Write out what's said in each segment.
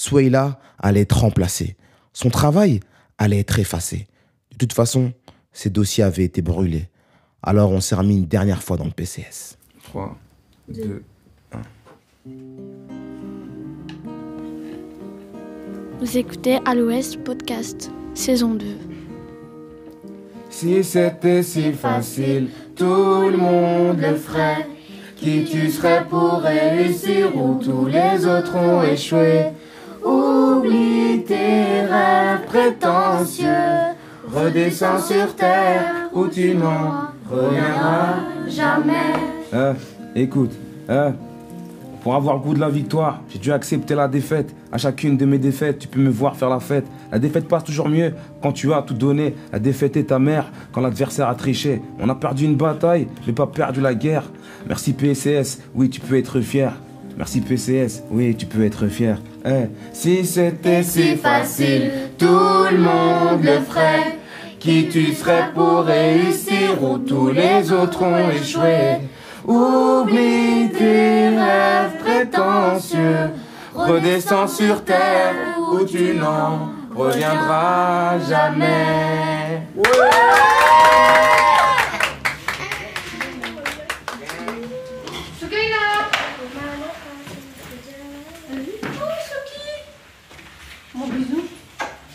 Souaïla allait être remplacée. Son travail allait être effacé. De toute façon, ses dossiers avaient été brûlés. Alors on s'est remis une dernière fois dans le PCS. 3, 2, 1. Vous écoutez À l'Ouest podcast, saison 2. Si c'était si facile, tout le monde le ferait. Qui tu serais pour réussir où tous les autres ont échoué tes rêves prétentieux, redescends sur terre où tu n'en reviendras jamais. Hein, écoute, hein, pour avoir le goût de la victoire, j'ai dû accepter la défaite. À chacune de mes défaites, tu peux me voir faire la fête. La défaite passe toujours mieux quand tu as tout donné. La défaite est ta mère quand l'adversaire a triché. On a perdu une bataille, mais pas perdu la guerre. Merci PCS, oui, tu peux être fier. Merci PCS, oui, tu peux être fier. Hein, Si c'était si facile, tout le monde le ferait. Qui tu serais pour réussir où tous les autres ont échoué? Oublie tes rêves prétentieux, redescends sur terre où tu n'en reviendras jamais. Mon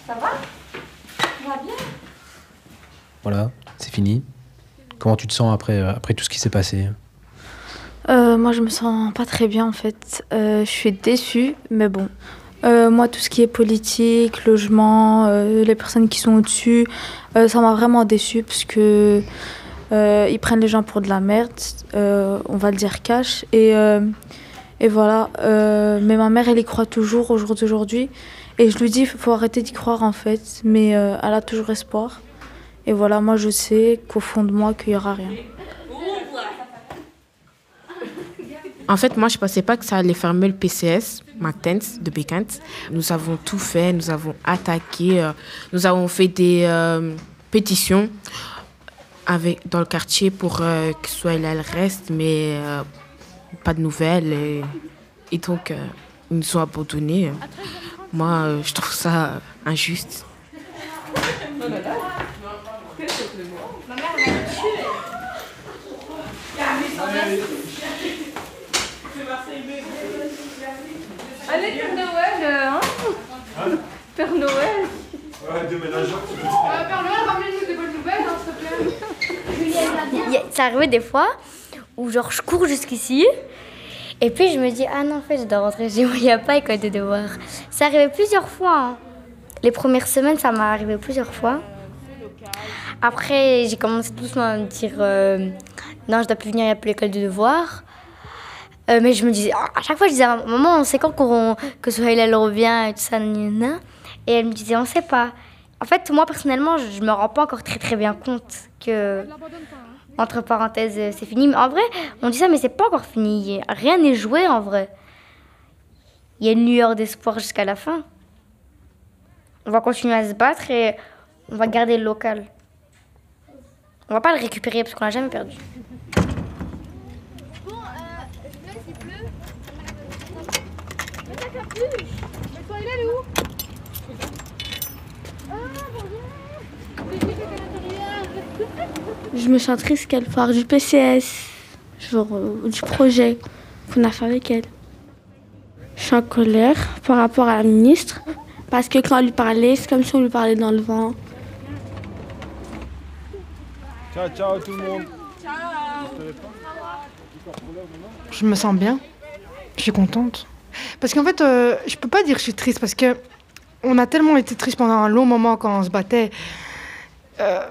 ça va? Ça va bien? Voilà, c'est fini. Comment tu te sens après, euh, après tout ce qui s'est passé? Euh, moi, je me sens pas très bien en fait. Euh, je suis déçue, mais bon. Euh, moi, tout ce qui est politique, logement, euh, les personnes qui sont au-dessus, euh, ça m'a vraiment déçue parce que euh, ils prennent les gens pour de la merde, euh, on va le dire cash. Et, euh, et voilà. Euh, mais ma mère, elle y croit toujours au jour d'aujourd'hui. Et je lui dis, il faut arrêter d'y croire en fait. Mais euh, elle a toujours espoir. Et voilà, moi, je sais qu'au fond de moi, qu'il y aura rien. En fait, moi, je pensais pas que ça allait fermer le PCS, Mactens, de Bekant. Nous avons tout fait, nous avons attaqué, euh, nous avons fait des euh, pétitions avec, dans le quartier pour que soit là le reste, mais pas de nouvelles. Et, donc, ils nous ont abandonnés. Moi, euh, je trouve ça injuste. Allez, Père Noël, euh, hein Père Noël Euh, Père Noël, ramène-nous des bonnes nouvelles, hein, s'il te plaît. Ça arrivait des fois où genre je cours jusqu'ici et puis je me dis ah non en fait je dois rentrer chez moi, il n'y a pas école de devoirs. Ça arrivait plusieurs fois. hein. Les premières semaines ça m'est arrivé plusieurs fois. Après j'ai commencé doucement à me dire euh, non je dois plus venir, il n'y a plus l'école de devoirs. Euh, mais je me disais, à chaque fois je disais ma maman, on sait quand qu'on- que Sohail elle revient et tout ça, et elle me disait, on sait pas. En fait, moi personnellement, je me rends pas encore très très bien compte que, entre parenthèses, euh, c'est fini. Mais en vrai, on dit ça, mais c'est pas encore fini. Rien n'est joué en vrai. Il y a une lueur d'espoir jusqu'à la fin. On va continuer à se battre et on va garder le local. On va pas le récupérer parce qu'on l'a jamais perdu. Je me sens triste qu'elle parle du PCS, genre euh, du projet qu'on a fait avec elle. Je suis en colère par rapport à la ministre, parce que quand on lui parlait, c'est comme si on lui parlait dans le vent. Ciao, ciao tout le monde. Je me sens bien. Je suis contente. Parce qu'en fait, euh, je peux pas dire que je suis triste parce que on a tellement été triste pendant un long moment quand on se battait. Euh,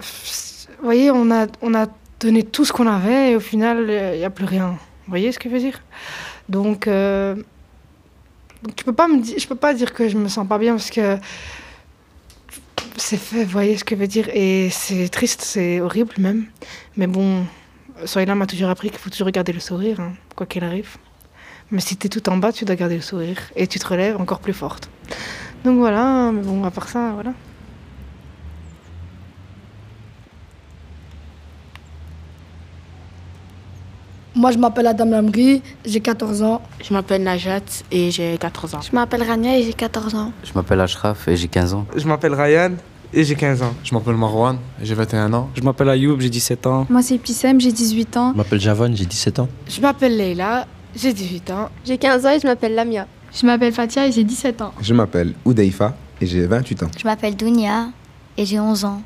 vous voyez, on a, on a donné tout ce qu'on avait et au final, il n'y a plus rien. Vous voyez ce que je veux dire? Donc, euh, donc tu peux pas me dire, je peux pas dire que je me sens pas bien parce que c'est fait, vous voyez ce que je veux dire? Et c'est triste, c'est horrible même. Mais bon, Soyla m'a toujours appris qu'il faut toujours garder le sourire, hein, quoi qu'il arrive. Mais si tu es tout en bas, tu dois garder le sourire. Et tu te relèves encore plus forte. Donc voilà, mais bon, à part ça, voilà. Moi, je m'appelle Adam Lamri, j'ai 14 ans. Je m'appelle Najat et j'ai 14 ans. Je m'appelle Rania et j'ai 14 ans. Je m'appelle Ashraf et j'ai 15 ans. Je m'appelle Ryan et j'ai 15 ans. Je m'appelle Marwan et j'ai 21 ans. Je m'appelle Ayoub, j'ai 17 ans. Moi, c'est Pissem, j'ai 18 ans. Je m'appelle Javon, j'ai 17 ans. Je m'appelle Leila, j'ai 18 ans. J'ai 15 ans et je m'appelle Lamia. Je m'appelle Fatia et j'ai 17 ans. Je m'appelle Oudaifa et j'ai 28 ans. Je m'appelle Dounia et j'ai 11 ans.